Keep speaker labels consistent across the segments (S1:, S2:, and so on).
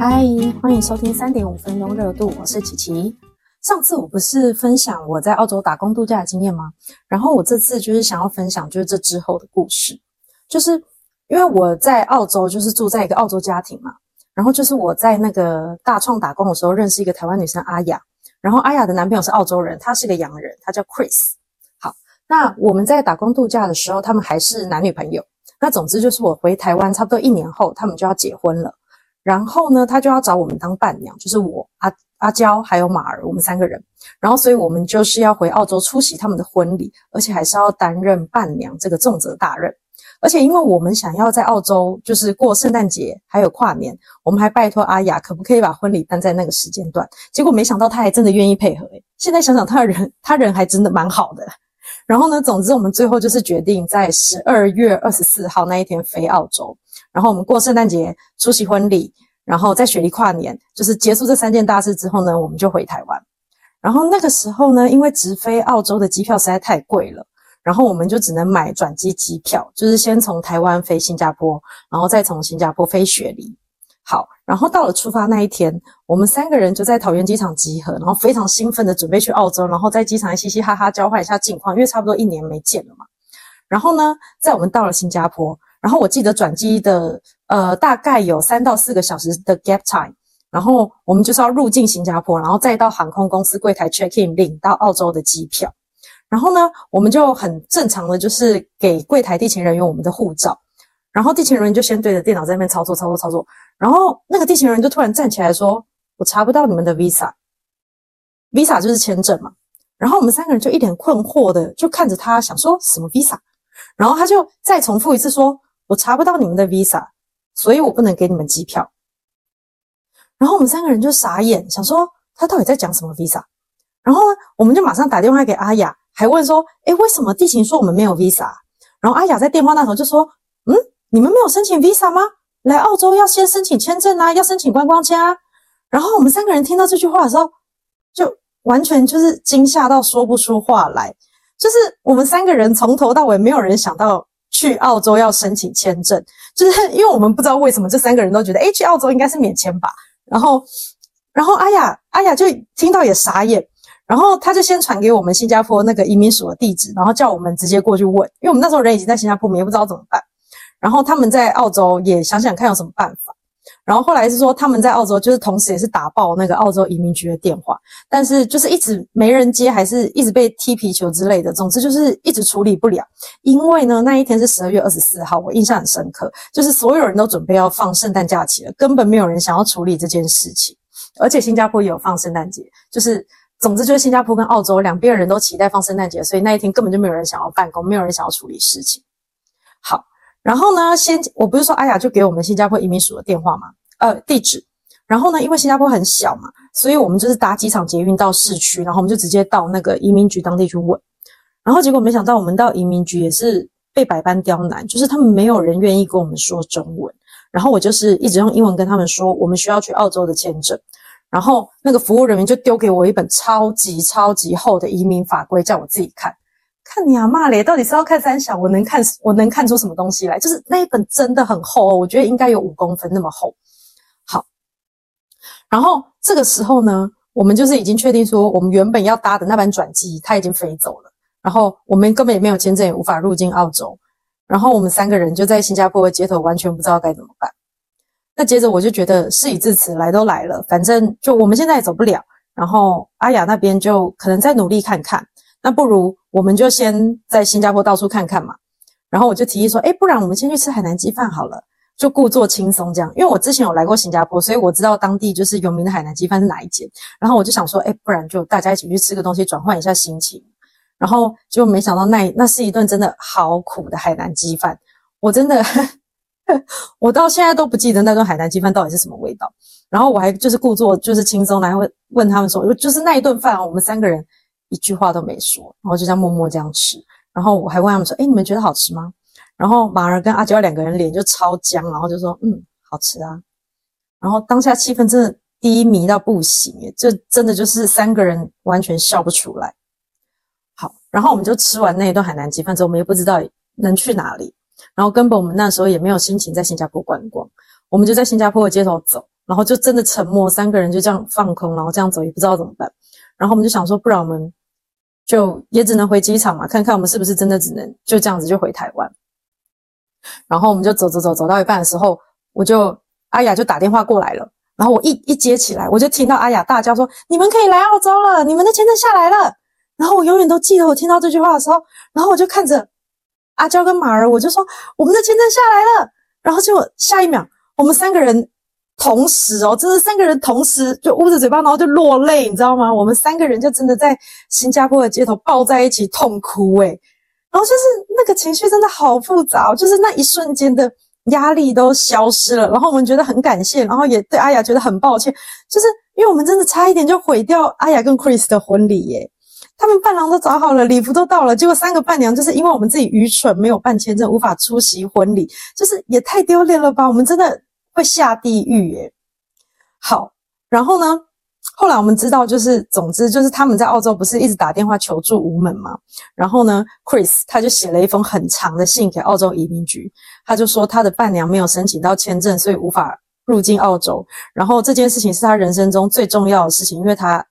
S1: 嗨，欢迎收听三点五分钟热度，我是琪琪。上次我不是分享我在澳洲打工度假的经验吗？然后我这次就是想要分享就是这之后的故事，就是因为我在澳洲就是住在一个澳洲家庭嘛，然后就是我在那个大创打工的时候认识一个台湾女生阿雅，然后阿雅的男朋友是澳洲人，他是个洋人，他叫 Chris。好，那我们在打工度假的时候，他们还是男女朋友。那总之就是我回台湾差不多一年后，他们就要结婚了。然后呢，他就要找我们当伴娘，就是我阿阿娇还有马儿，我们三个人。然后，所以我们就是要回澳洲出席他们的婚礼，而且还是要担任伴娘这个重责大任。而且，因为我们想要在澳洲就是过圣诞节还有跨年，我们还拜托阿雅可不可以把婚礼办在那个时间段。结果没想到他还真的愿意配合。诶现在想想，他的人他人还真的蛮好的。然后呢，总之我们最后就是决定在十二月二十四号那一天飞澳洲。然后我们过圣诞节，出席婚礼，然后在雪梨跨年，就是结束这三件大事之后呢，我们就回台湾。然后那个时候呢，因为直飞澳洲的机票实在太贵了，然后我们就只能买转机机票，就是先从台湾飞新加坡，然后再从新加坡飞雪梨。好，然后到了出发那一天，我们三个人就在桃园机场集合，然后非常兴奋的准备去澳洲，然后在机场嘻嘻哈哈交换一下近况，因为差不多一年没见了嘛。然后呢，在我们到了新加坡。然后我记得转机的呃大概有三到四个小时的 gap time，然后我们就是要入境新加坡，然后再到航空公司柜台 check in 领到澳洲的机票，然后呢我们就很正常的就是给柜台地勤人员我们的护照，然后地勤人员就先对着电脑在那边操作操作操作，然后那个地勤人员就突然站起来说：“我查不到你们的 visa，visa 就是签证嘛。”然后我们三个人就一脸困惑的就看着他，想说什么 visa，然后他就再重复一次说。我查不到你们的 visa，所以我不能给你们机票。然后我们三个人就傻眼，想说他到底在讲什么 visa。然后呢，我们就马上打电话给阿雅，还问说：“诶，为什么地勤说我们没有 visa？” 然后阿雅在电话那头就说：“嗯，你们没有申请 visa 吗？来澳洲要先申请签证啊，要申请观光签啊。”然后我们三个人听到这句话的时候，就完全就是惊吓到说不出话来。就是我们三个人从头到尾没有人想到。去澳洲要申请签证，就是 因为我们不知道为什么这三个人都觉得，哎，去澳洲应该是免签吧。然后，然后阿雅阿雅就听到也傻眼，然后他就先传给我们新加坡那个移民署的地址，然后叫我们直接过去问，因为我们那时候人已经在新加坡，我们也不知道怎么办。然后他们在澳洲也想想看有什么办法。然后后来是说他们在澳洲，就是同时也是打爆那个澳洲移民局的电话，但是就是一直没人接，还是一直被踢皮球之类的。总之就是一直处理不了。因为呢，那一天是十二月二十四号，我印象很深刻，就是所有人都准备要放圣诞假期了，根本没有人想要处理这件事情。而且新加坡也有放圣诞节，就是总之就是新加坡跟澳洲两边人都期待放圣诞节，所以那一天根本就没有人想要办公，没有人想要处理事情。好。然后呢，先我不是说阿雅就给我们新加坡移民署的电话嘛，呃，地址。然后呢，因为新加坡很小嘛，所以我们就是搭机场捷运到市区，然后我们就直接到那个移民局当地去问。然后结果没想到，我们到移民局也是被百般刁难，就是他们没有人愿意跟我们说中文。然后我就是一直用英文跟他们说，我们需要去澳洲的签证。然后那个服务人员就丢给我一本超级超级厚的移民法规，叫我自己看。看你啊，骂咧，到底是要看三小？我能看，我能看出什么东西来？就是那一本真的很厚哦，我觉得应该有五公分那么厚。好，然后这个时候呢，我们就是已经确定说，我们原本要搭的那班转机，它已经飞走了。然后我们根本也没有签证，也无法入境澳洲。然后我们三个人就在新加坡的街头，完全不知道该怎么办。那接着我就觉得事已至此，来都来了，反正就我们现在也走不了。然后阿雅那边就可能再努力看看。那不如我们就先在新加坡到处看看嘛。然后我就提议说，哎，不然我们先去吃海南鸡饭好了，就故作轻松这样。因为我之前有来过新加坡，所以我知道当地就是有名的海南鸡饭是哪一间。然后我就想说，哎，不然就大家一起去吃个东西，转换一下心情。然后就没想到那那是一顿真的好苦的海南鸡饭。我真的，我到现在都不记得那顿海南鸡饭到底是什么味道。然后我还就是故作就是轻松来问问他们说，就是那一顿饭，我们三个人。一句话都没说，然后就这样默默这样吃。然后我还问他们说：“哎，你们觉得好吃吗？”然后马儿跟阿娇两个人脸就超僵，然后就说：“嗯，好吃啊。”然后当下气氛真的低迷到不行，这真的就是三个人完全笑不出来。好，然后我们就吃完那一顿海南鸡饭之后，我们也不知道能去哪里，然后根本我们那时候也没有心情在新加坡观光，我们就在新加坡的街头走。然后就真的沉默，三个人就这样放空，然后这样走，也不知道怎么办。然后我们就想说，不然我们就也只能回机场嘛，看看我们是不是真的只能就这样子就回台湾。然后我们就走走走，走到一半的时候，我就阿雅就打电话过来了。然后我一一接起来，我就听到阿雅大叫说：“你们可以来澳洲了，你们的签证下来了。”然后我永远都记得我听到这句话的时候，然后我就看着阿娇跟马儿，我就说：“我们的签证下来了。”然后结果下一秒，我们三个人同时哦，真的三个人同时就捂着嘴巴，然后就落泪，你知道吗？我们三个人就真的在新加坡的街头抱在一起痛哭诶然后就是那个情绪真的好复杂，就是那一瞬间的。压力都消失了，然后我们觉得很感谢，然后也对阿雅觉得很抱歉，就是因为我们真的差一点就毁掉阿雅跟 Chris 的婚礼耶。他们伴郎都找好了，礼服都到了，结果三个伴娘就是因为我们自己愚蠢没有办签证，无法出席婚礼，就是也太丢脸了吧？我们真的会下地狱耶。好，然后呢？后来我们知道，就是总之就是他们在澳洲不是一直打电话求助无门嘛？然后呢，Chris 他就写了一封很长的信给澳洲移民局，他就说他的伴娘没有申请到签证，所以无法入境澳洲。然后这件事情是他人生中最重要的事情，因为他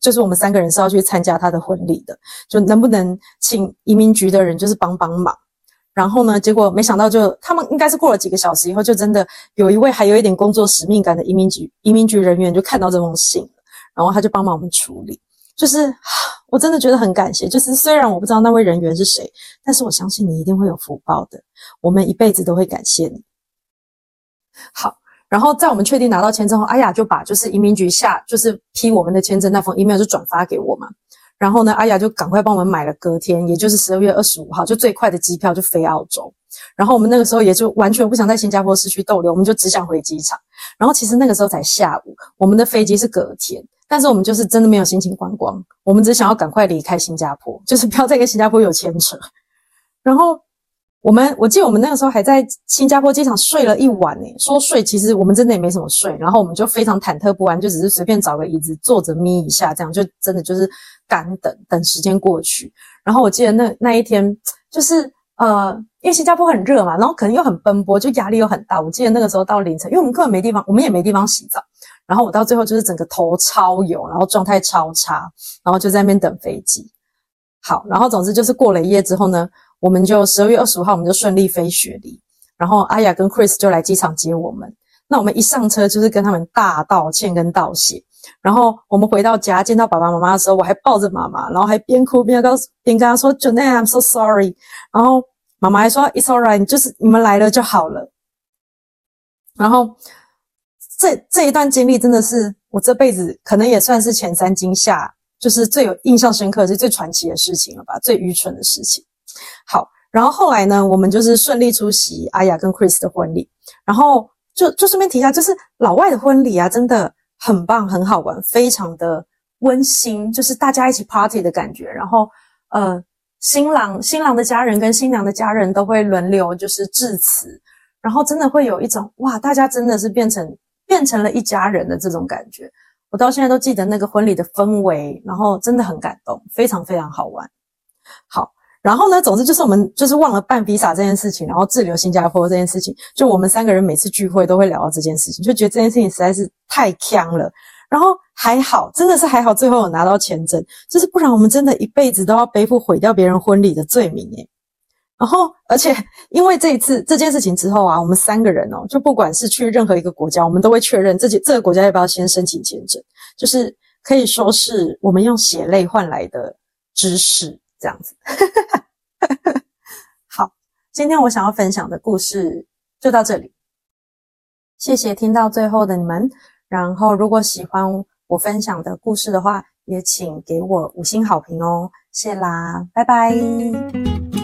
S1: 就是我们三个人是要去参加他的婚礼的，就能不能请移民局的人就是帮帮忙？然后呢，结果没想到就他们应该是过了几个小时以后，就真的有一位还有一点工作使命感的移民局移民局人员就看到这封信。然后他就帮忙我们处理，就是我真的觉得很感谢。就是虽然我不知道那位人员是谁，但是我相信你一定会有福报的。我们一辈子都会感谢你。好，然后在我们确定拿到签证后，阿雅就把就是移民局下就是批我们的签证那封 email 就转发给我嘛。然后呢，阿雅就赶快帮我们买了隔天，也就是十二月二十五号就最快的机票就飞澳洲。然后我们那个时候也就完全不想在新加坡市区逗留，我们就只想回机场。然后其实那个时候才下午，我们的飞机是隔天。但是我们就是真的没有心情观光，我们只想要赶快离开新加坡，就是不要再跟新加坡有牵扯。然后我们，我记得我们那个时候还在新加坡机场睡了一晚呢。说睡，其实我们真的也没什么睡。然后我们就非常忐忑不安，就只是随便找个椅子坐着眯一下，这样就真的就是干等等时间过去。然后我记得那那一天就是呃，因为新加坡很热嘛，然后可能又很奔波，就压力又很大。我记得那个时候到凌晨，因为我们根本没地方，我们也没地方洗澡。然后我到最后就是整个头超油，然后状态超差，然后就在那边等飞机。好，然后总之就是过了一夜之后呢，我们就十二月二十五号我们就顺利飞雪梨，然后阿雅跟 Chris 就来机场接我们。那我们一上车就是跟他们大道歉跟道谢。然后我们回到家见到爸爸妈妈的时候，我还抱着妈妈，然后还边哭边告诉边跟他说 j o n e I'm so sorry。然后妈妈还说 It's alright，就是你们来了就好了。然后。这这一段经历真的是我这辈子可能也算是前三惊吓，就是最有印象深刻、是最传奇的事情了吧？最愚蠢的事情。好，然后后来呢，我们就是顺利出席阿雅跟 Chris 的婚礼，然后就就顺便提一下，就是老外的婚礼啊，真的很棒，很好玩，非常的温馨，就是大家一起 party 的感觉。然后呃，新郎新郎的家人跟新娘的家人都会轮流就是致辞，然后真的会有一种哇，大家真的是变成。变成了一家人的这种感觉，我到现在都记得那个婚礼的氛围，然后真的很感动，非常非常好玩。好，然后呢，总之就是我们就是忘了办 visa 这件事情，然后滞留新加坡这件事情，就我们三个人每次聚会都会聊到这件事情，就觉得这件事情实在是太强了。然后还好，真的是还好，最后有拿到签证，就是不然我们真的一辈子都要背负毁掉别人婚礼的罪名诶。然后，而且因为这一次这件事情之后啊，我们三个人哦，就不管是去任何一个国家，我们都会确认自己这个国家要不要先申请签证，就是可以说是我们用血泪换来的知识，这样子。今天我想要分享的故事就到这里，谢谢听到最后的你们。然后，如果喜欢我分享的故事的话，也请给我五星好评哦，谢啦，拜拜。